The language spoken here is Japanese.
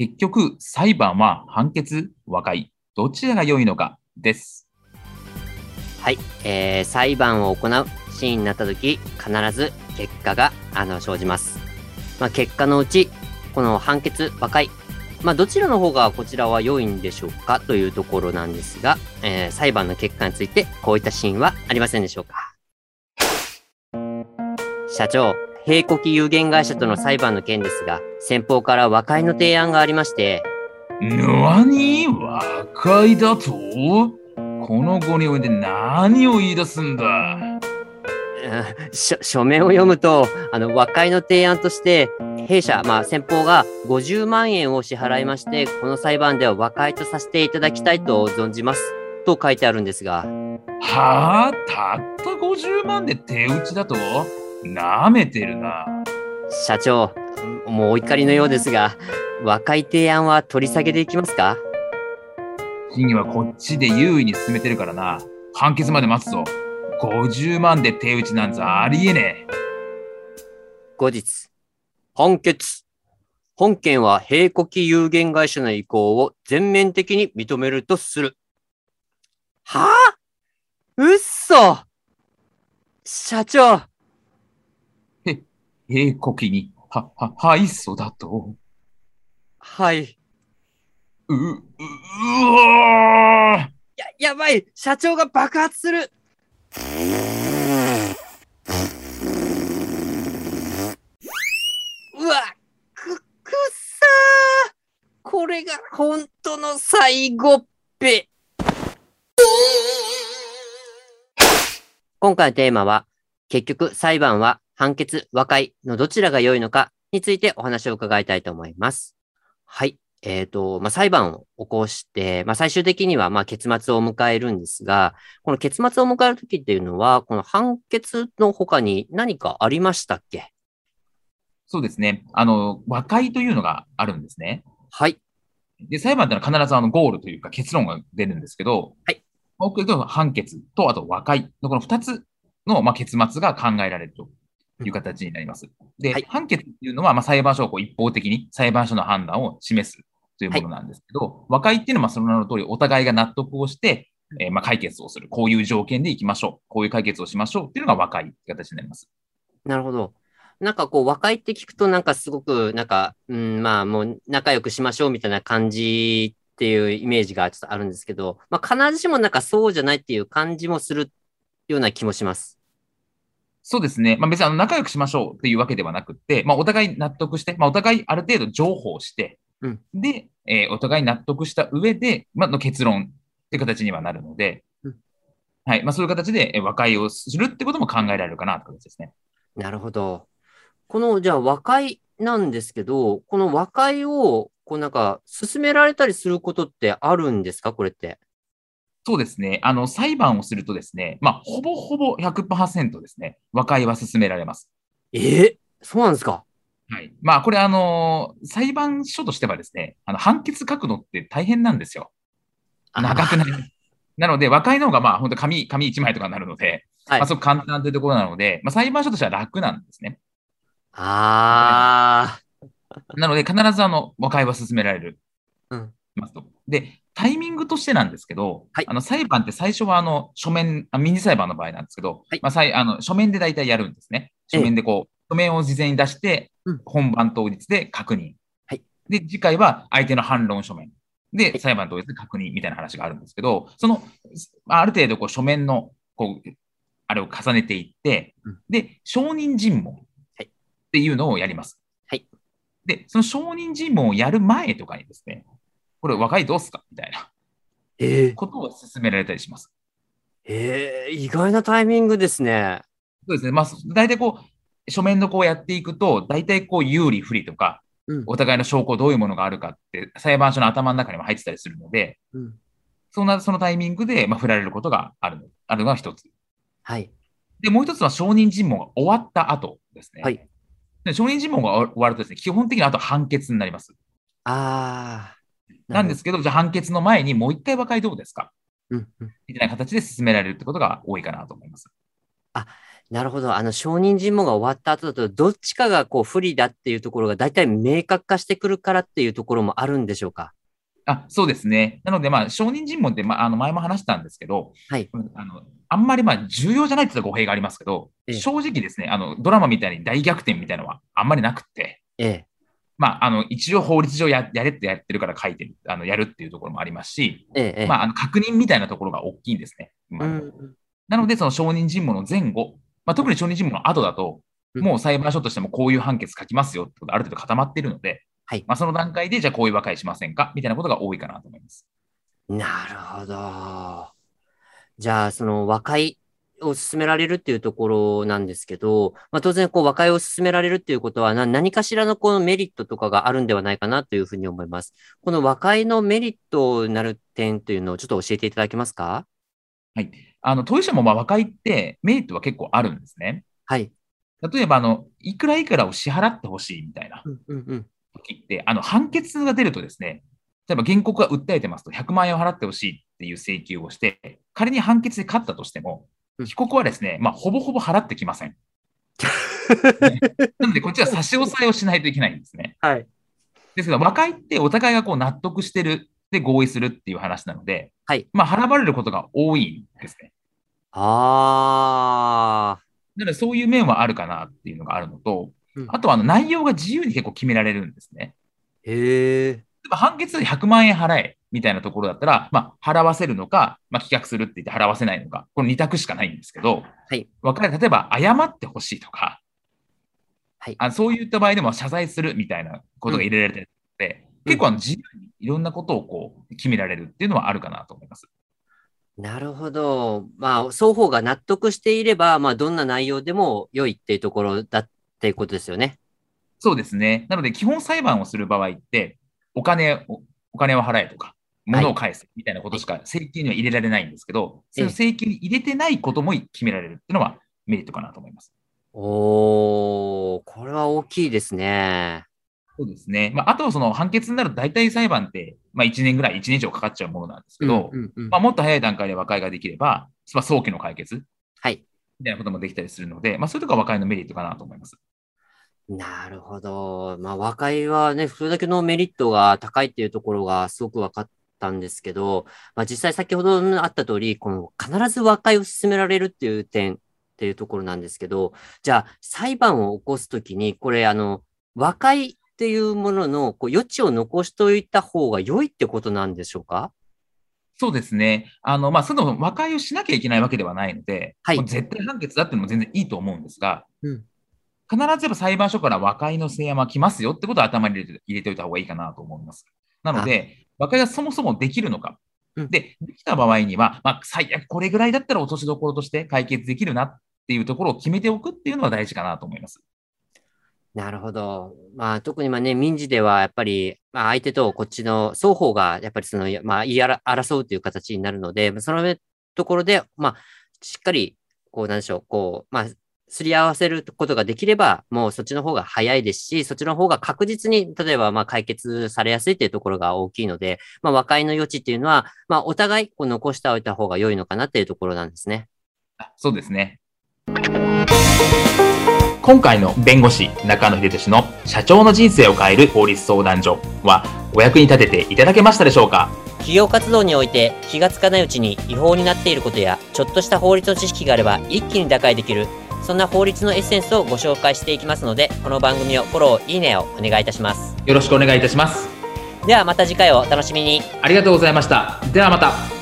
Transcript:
結局裁判は判決和解。どちらが良いのかです。はい、えー、裁判を行うシーンになった時必ず結果があの生じます、まあ、結果のうちこの判決和解。まあ、どちらの方がこちらは良いんでしょうかというところなんですが、えー、裁判の結果についてこういったシーンはありませんでしょうか。社長、並古期有限会社との裁判の件ですが、先方から和解の提案がありまして、何？和解だと？この後において何を言い出すんだ？書面を読むと、あの、和解の提案として、弊社、まあ、先方が50万円を支払いまして、この裁判では和解とさせていただきたいと存じます。と書いてあるんですが、はあ？たった50万で手打ちだと？なめてるな。社長、もうお怒りのようですが、和解提案は取り下げでいきますか？審議はこっちで優位に進めてるからな。判決まで待つぞ。50万で手打ちなんざありえねえ。後日、判決。本件は並古期有限会社の意向を全面的に認めるとする。はあ？うっそ社長英国に、は、は、敗訴だと。はい。う、う、うわー。や、やばい。社長が爆発する。うわく、くっさー。これが本当の最後っぺ。今回のテーマは、結局裁判は判決、和解のどちらが良いのかについてお話を伺いたいと思います。はい。えっ、と、まあ、裁判を起こして、まあ、最終的には、まあ、結末を迎えるんですが、この結末を迎えるときっていうのは、この判決の他に何かありましたっけ？そうですね。あの、和解というのがあるんですね。はい。で、裁判ってのは必ずあのゴールというか結論が出るんですけど、はい。判決と、あと和解のこの二つの、まあ、結末が考えられるという形になります。で、はい判決っていうのは、まあ、裁判所をこう一方的に裁判所の判断を示すというものなんですけど、和解っていうのは、まあその名の通り、お互いが納得をして、えーまあ解決をする。こういう条件でいきましょう。こういう解決をしましょうっていうのが和解っていう形になります。なるほど。なんかこう、和解って聞くと、なんかすごく、なんか、うん、まあもう仲良くしましょうみたいな感じっていうイメージがちょっとあるんですけど、まあ必ずしもなんかそうじゃないっていう感じもするような気もします。そうですね。まあ別にあの仲良くしましょうっていうわけではなくって、まあお互い納得して、まあお互いある程度情報して、うんで、えーお互い納得した上で、まあの結論っていう形にはなるので、うんはい。まあそういう形でえー和解をするってことも考えられるかなって形ですね。なるほど。この、じゃあ和解なんですけど、この和解を、こうなんか、進められたりすることってあるんですか？これって。そうですね。あの、裁判をするとですね、まあほぼほぼ100%ですね、和解は進められます。ええそうなんですか？はい。まあこれあのー裁判所としてはですね、あの判決書くのって大変なんですよ。長くなります。なので、和解の方が、まあ、本当紙、紙1枚とかになるので、はいまあ、すごく簡単というところなので、まあ、裁判所としては楽なんですね。あなので、必ず、あの、和解は進められる。うんますと。で、タイミングとしてなんですけど、はいあの、裁判って最初は、あの、書面、あ民事裁判の場合なんですけど、はいまあ、さいあの書面で大体やるんですね。書面でこう、書面を事前に出してうん、本番当日で確認。はいで、次回は相手の反論書面。で、はい裁判当日で確認みたいな話があるんですけど、その、まあある程度こう書面の、こう、あれを重ねていってうん、で、証人尋問はいっていうのをやります。はいで、その証人尋問をやる前とかにですね、これ和解どうすか？みたいなええことを進められたりします。ええ意外なタイミングですね。そうですね。まあ、大体こう、書面のこうやっていくと、大体こう有利不利とか、うんお互いの証拠どういうものがあるかって、裁判所の頭の中にも入ってたりするので、うんそんな、そのタイミングで、まあ、振られることがあるのあるのが一つ。はい。で、もう一つは証人尋問が終わった後ですね。はい。で証人尋問が終わるとですね、基本的にあと判決になります。ああ。なんですけど、じゃあ判決の前にもう一回和解どうですか？うんうん。みたいな形で進められるってことが多いかなと思います。なるほど。あの、証人尋問が終わった後だと、どっちかがこう不利だっていうところが大体明確化してくるからっていうところもあるんでしょうか？あそうですね。なので、まあ、証人尋問って、まあ、あの前も話したんですけど、はい。あのあんまりまあ重要じゃないって言ったら語弊がありますけど、ええ正直ですねあの、ドラマみたいに大逆転みたいなのはあんまりなくて、ええ。まあ、あの一応法律上ややれってやってるから書いてる、あのやるっていうところもありますし、ええ。ええまあ、あの確認みたいなところが大きいんですね。うん。なので、その証人尋問の前後、まあ、特に証人尋問の後だと、うんもう裁判所としてもこういう判決書きますよってことがある程度固まっているので、はいまあ、その段階で、じゃあこういう和解しませんかみたいなことが多いかなと思います。なるほど。じゃあ、その和解を進められるっていうところなんですけど、まあ、当然、こう和解を進められるっていうことは、な何かしらのこのメリットとかがあるんではないかなというふうに思います。この和解のメリットになる点というのをちょっと教えていただけますか？はい。あの、当事者もまあ和解ってメリットは結構あるんですね。はい。例えば、あの、いくらいくらを支払ってほしいみたいなうんうんうん。時って、あの、判決が出るとですね、例えば原告が訴えてますと100万円を払ってほしいっていう請求をして、仮に判決で勝ったとしてもう、ん被告はですね、まあ、ほぼほぼ払ってきません。なので、こっちは差し押さえをしないといけないんですね。はい。ですけど、和解ってお互いがこう納得してる、で合意するっていう話なので、はい。まあ、払われることが多いんですね。ああ。なので、そういう面はあるかなっていうのがあるのと、うんあとはあの内容が自由に結構決められるんですね。へえ。例えば判決で100万円払えみたいなところだったら、まあ、払わせるのか、まあ、棄却するって言って払わせないのか、この2択しかないんですけど、はい。和解例えば謝ってほしいとか、はいあそういった場合でも謝罪するみたいなことが入れられてるので、うん結構あの自由にいろんなことをこう決められるっていうのはあるかなと思います。なるほど。まあ、双方が納得していれば、まあ、どんな内容でも良いっていうところだっていうことですよね。そうですね。なので、基本裁判をする場合って、お金を、お金を払えとか、物を返せみたいなことしか請求には入れられないんですけど、その請求に入れてないことも決められるっていうのはメリットかなと思います。おー、これは大きいですね。そうですね。まあ、あとはその判決になると大体裁判って、まあ、1年ぐらい、1年以上かかっちゃうものなんですけど、うんうんうんまあ、もっと早い段階で和解ができれば、まあ、早期の解決はい。みたいなこともできたりするので、まあ、そういうところが和解のメリットかなと思います。なるほど。まあ、和解はね、それだけのメリットが高いっていうところがすごく分かったんですけど、まあ、実際先ほどあった通り、この必ず和解を進められるっていう点っていうところなんですけど、じゃあ、裁判を起こすときに、これ、あの、和解っていうもののこう余地を残しておいた方が良いってことなんでしょうか？そうですね。あの、まあ、その和解をしなきゃいけないわけではないので、はい絶対判決だっても全然いいと思うんですが、うん必ずやっぱ裁判所から和解の請案は来ますよってことは頭に入れて入れておいた方がいいかなと思います。なので、和解がそもそもできるのか。うんで、できた場合には、まあ、最悪これぐらいだったら落としどころとして解決できるなっていうところを決めておくっていうのは大事かなと思います。なるほど。まあ、特にまあね、民事ではやっぱり、まあ、相手とこっちの双方がやっぱりその、まあ、言い争うという形になるので、そのところで、まあ、しっかり、こう、なんでしょう、こう、まあ、すり合わせることができれば、もうそっちの方が早いですし、そっちの方が確実に、例えば、まあ、解決されやすいというところが大きいので、まあ、和解の余地っていうのは、まあ、お互い、こう、残しておいた方が良いのかなっていうところなんですね。あそうですね。今回の弁護士中野秀俊の社長の人生を変える法律相談所はお役に立てていただけましたでしょうか？企業活動において気がつかないうちに違法になっていることやちょっとした法律の知識があれば一気に打開できるそんな法律のエッセンスをご紹介していきますのでこの番組をフォローいいねをお願いいたしますよろしくお願いいたします。ではまた次回をお楽しみにありがとうございました。ではまた。